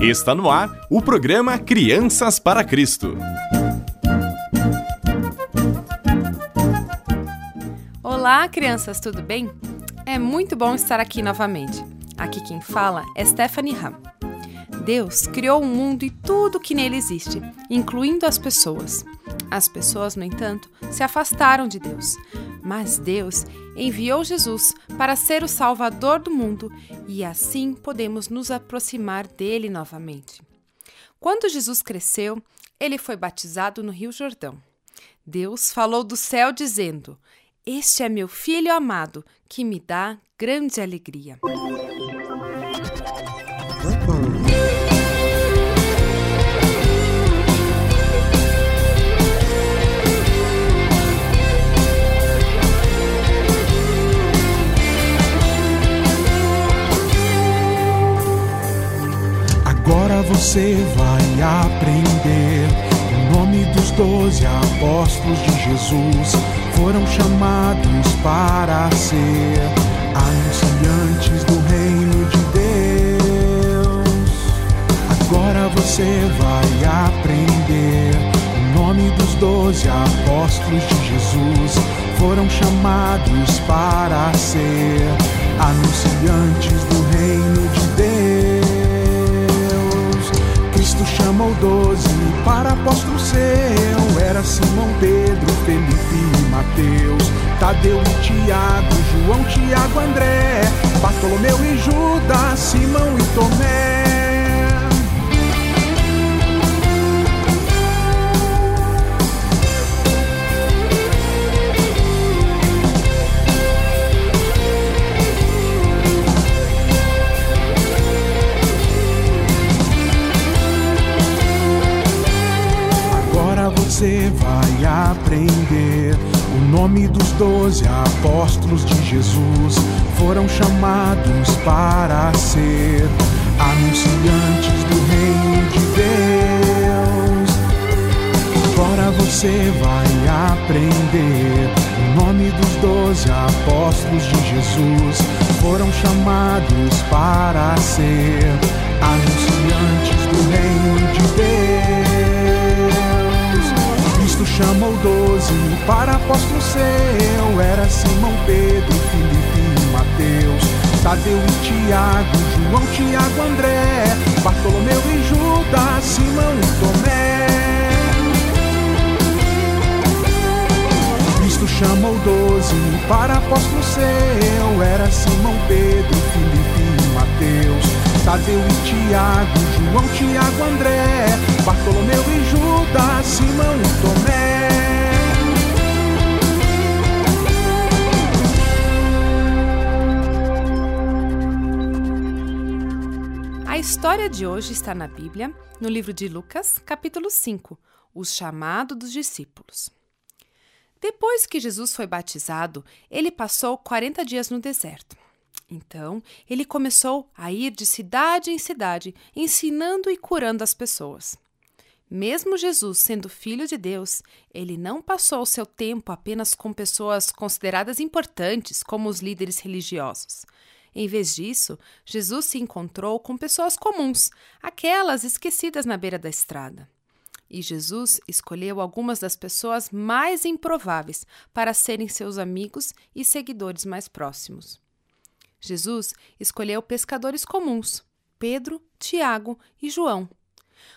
Está no ar o programa Crianças para Cristo. Olá, crianças, tudo bem? É muito bom estar aqui novamente. Aqui quem fala é Stephanie Ram. Deus criou o mundo e tudo que nele existe, incluindo as pessoas. As pessoas, no entanto, se afastaram de Deus. Mas Deus enviou Jesus para ser o Salvador do mundo e assim podemos nos aproximar dele novamente. Quando Jesus cresceu, ele foi batizado no Rio Jordão. Deus falou do céu dizendo: Este é meu filho amado, que me dá grande alegria. Você vai aprender. O nome dos doze apóstolos de Jesus foram chamados para ser anunciantes do reino de Deus. Agora você vai aprender. O nome dos doze apóstolos de Jesus foram chamados para ser anunciantes do reino de Deus. Tadeu e Tiago, João, Tiago, André, Bartolomeu e Judas, Simão e Tomé. você vai aprender. O nome dos doze apóstolos de Jesus foram chamados para ser anunciantes do reino de Deus. Agora você vai aprender. O nome dos doze apóstolos de Jesus foram chamados para ser anunciantes do reino de Deus. Cristo chamou doze para apóstolo seu. Era Simão, Pedro, Filipe e Mateus, Tadeu e Tiago, João, Tiago, André, Bartolomeu e Judas, Simão e Tomé. Cristo chamou doze para apóstolo seu. Era Simão, Pedro, Filipe e Mateus, Tadeu e Tiago, João, Tiago, André, Bartolomeu e Judas, Simão e Tomé. A história de hoje está na Bíblia, no livro de Lucas, capítulo 5, o chamado dos discípulos. Depois que Jesus foi batizado, ele passou 40 dias no deserto. Então, ele começou a ir de cidade em cidade, ensinando e curando as pessoas. Mesmo Jesus sendo filho de Deus, ele não passou seu tempo apenas com pessoas consideradas importantes, como os líderes religiosos. Em vez disso, Jesus se encontrou com pessoas comuns, aquelas esquecidas na beira da estrada. E Jesus escolheu algumas das pessoas mais improváveis para serem seus amigos e seguidores mais próximos. Jesus escolheu pescadores comuns, Pedro, Tiago e João.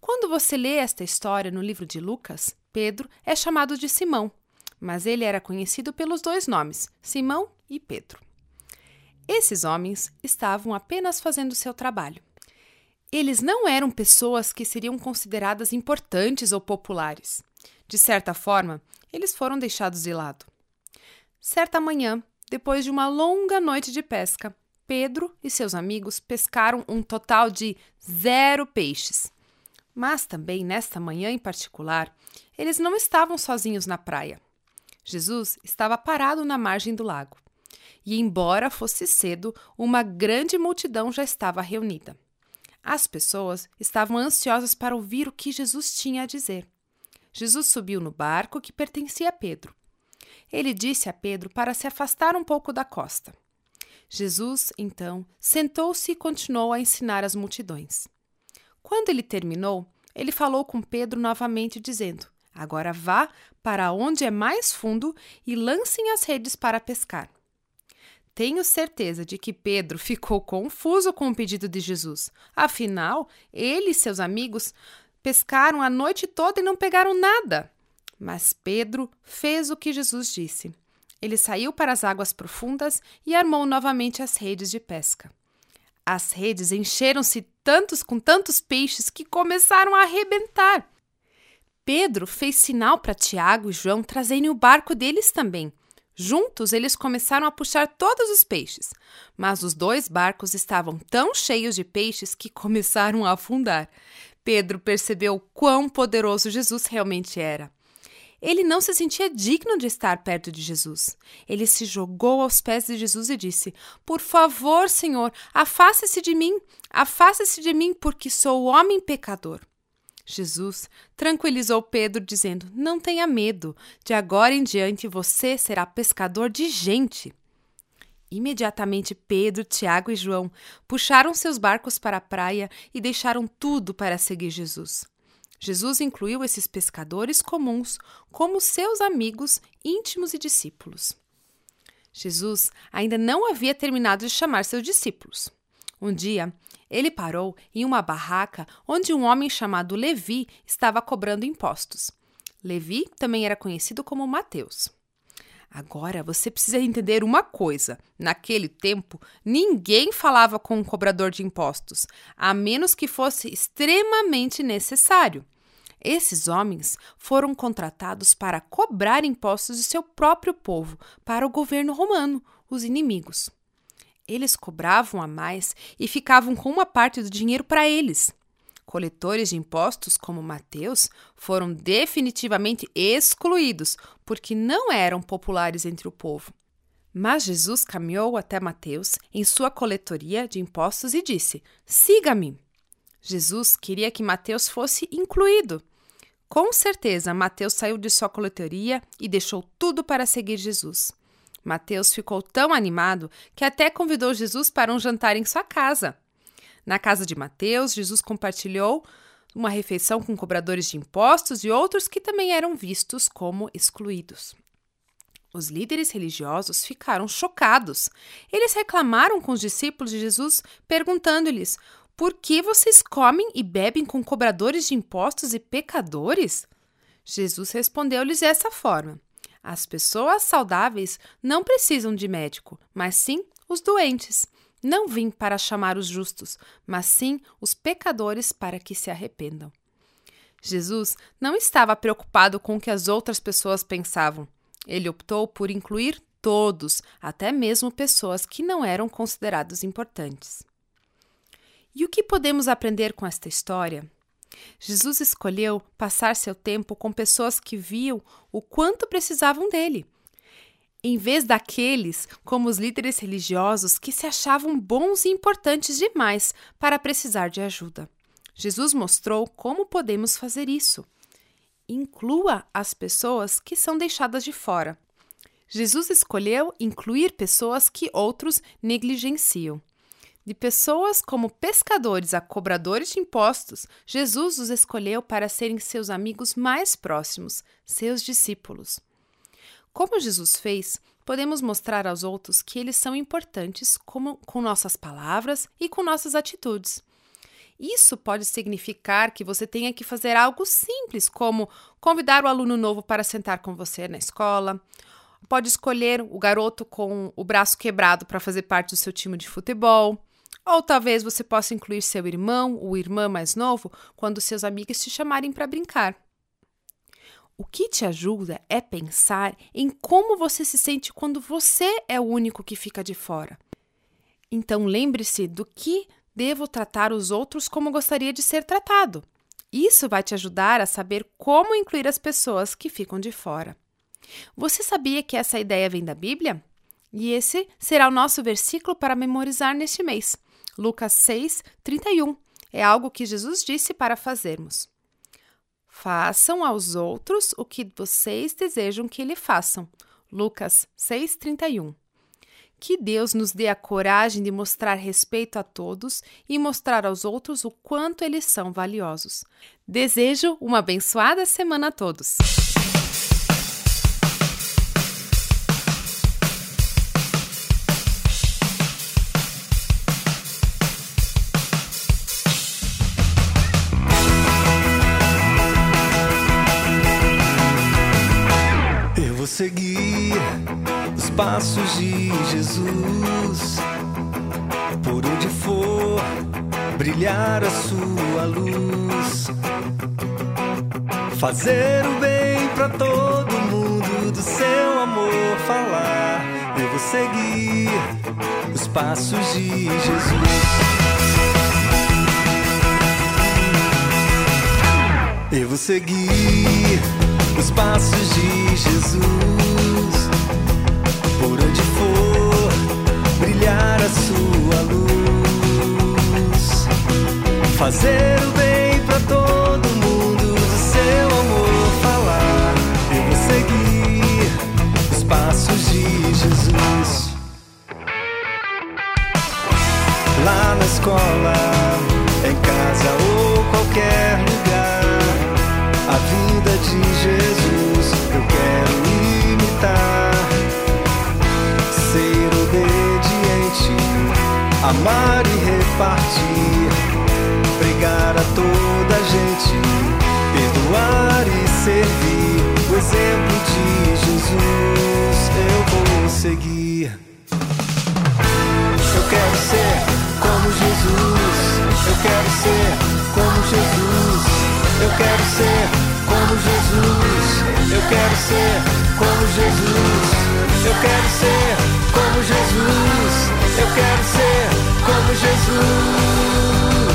Quando você lê esta história no livro de Lucas, Pedro é chamado de Simão, mas ele era conhecido pelos dois nomes, Simão e Pedro. Esses homens estavam apenas fazendo seu trabalho. Eles não eram pessoas que seriam consideradas importantes ou populares. De certa forma, eles foram deixados de lado. Certa manhã, depois de uma longa noite de pesca, Pedro e seus amigos pescaram um total de zero peixes. Mas também nesta manhã em particular, eles não estavam sozinhos na praia. Jesus estava parado na margem do lago. E, embora fosse cedo, uma grande multidão já estava reunida. As pessoas estavam ansiosas para ouvir o que Jesus tinha a dizer. Jesus subiu no barco que pertencia a Pedro ele disse a Pedro para se afastar um pouco da costa. Jesus, então, sentou-se e continuou a ensinar as multidões. Quando ele terminou, ele falou com Pedro novamente, dizendo: Agora vá para onde é mais fundo e lancem as redes para pescar. Tenho certeza de que Pedro ficou confuso com o pedido de Jesus. Afinal, ele e seus amigos pescaram a noite toda e não pegaram nada. Mas Pedro fez o que Jesus disse. Ele saiu para as águas profundas e armou novamente as redes de pesca. As redes encheram-se tantos com tantos peixes que começaram a arrebentar. Pedro fez sinal para Tiago e João trazerem o barco deles também. Juntos, eles começaram a puxar todos os peixes, mas os dois barcos estavam tão cheios de peixes que começaram a afundar. Pedro percebeu quão poderoso Jesus realmente era. Ele não se sentia digno de estar perto de Jesus. Ele se jogou aos pés de Jesus e disse: Por favor, Senhor, afaste-se de mim, afaste-se de mim, porque sou homem pecador. Jesus tranquilizou Pedro, dizendo: Não tenha medo, de agora em diante você será pescador de gente. Imediatamente Pedro, Tiago e João puxaram seus barcos para a praia e deixaram tudo para seguir Jesus. Jesus incluiu esses pescadores comuns como seus amigos íntimos e discípulos. Jesus ainda não havia terminado de chamar seus discípulos. Um dia, ele parou em uma barraca onde um homem chamado Levi estava cobrando impostos. Levi também era conhecido como Mateus. Agora você precisa entender uma coisa: naquele tempo, ninguém falava com um cobrador de impostos, a menos que fosse extremamente necessário. Esses homens foram contratados para cobrar impostos de seu próprio povo para o governo romano, os inimigos. Eles cobravam a mais e ficavam com uma parte do dinheiro para eles. Coletores de impostos como Mateus foram definitivamente excluídos porque não eram populares entre o povo. Mas Jesus caminhou até Mateus em sua coletoria de impostos e disse: Siga-me. Jesus queria que Mateus fosse incluído. Com certeza, Mateus saiu de sua coletoria e deixou tudo para seguir Jesus. Mateus ficou tão animado que até convidou Jesus para um jantar em sua casa. Na casa de Mateus, Jesus compartilhou uma refeição com cobradores de impostos e outros que também eram vistos como excluídos. Os líderes religiosos ficaram chocados. Eles reclamaram com os discípulos de Jesus, perguntando-lhes: Por que vocês comem e bebem com cobradores de impostos e pecadores? Jesus respondeu-lhes dessa forma: as pessoas saudáveis não precisam de médico, mas sim os doentes. Não vim para chamar os justos, mas sim os pecadores para que se arrependam. Jesus não estava preocupado com o que as outras pessoas pensavam. Ele optou por incluir todos, até mesmo pessoas que não eram considerados importantes. E o que podemos aprender com esta história? Jesus escolheu passar seu tempo com pessoas que viam o quanto precisavam dele, em vez daqueles como os líderes religiosos que se achavam bons e importantes demais para precisar de ajuda. Jesus mostrou como podemos fazer isso. Inclua as pessoas que são deixadas de fora. Jesus escolheu incluir pessoas que outros negligenciam. De pessoas como pescadores a cobradores de impostos, Jesus os escolheu para serem seus amigos mais próximos, seus discípulos. Como Jesus fez, podemos mostrar aos outros que eles são importantes como, com nossas palavras e com nossas atitudes. Isso pode significar que você tenha que fazer algo simples, como convidar o aluno novo para sentar com você na escola. Pode escolher o garoto com o braço quebrado para fazer parte do seu time de futebol. Ou talvez você possa incluir seu irmão ou irmã mais novo quando seus amigos te chamarem para brincar. O que te ajuda é pensar em como você se sente quando você é o único que fica de fora. Então lembre-se do que devo tratar os outros como gostaria de ser tratado. Isso vai te ajudar a saber como incluir as pessoas que ficam de fora. Você sabia que essa ideia vem da Bíblia? E esse será o nosso versículo para memorizar neste mês. Lucas 6, 31. É algo que Jesus disse para fazermos. Façam aos outros o que vocês desejam que lhe façam. Lucas 6, 31. Que Deus nos dê a coragem de mostrar respeito a todos e mostrar aos outros o quanto eles são valiosos. Desejo uma abençoada semana a todos! Os passos de Jesus. Por onde for, brilhar a sua luz. Fazer o bem para todo mundo, do seu amor falar. Eu vou seguir os passos de Jesus. Eu vou seguir os passos de Jesus. Por onde for, brilhar a sua luz. Fazer o bem para todo mundo, do seu amor falar. Eu vou seguir os passos de Jesus. Lá na escola, em casa ou qualquer lugar a vida de Jesus eu quero imitar. Ser obediente, amar e repartir. Pregar a toda gente, perdoar e servir. Quero ser como Jesus. Eu quero ser como Jesus. Eu quero ser como Jesus.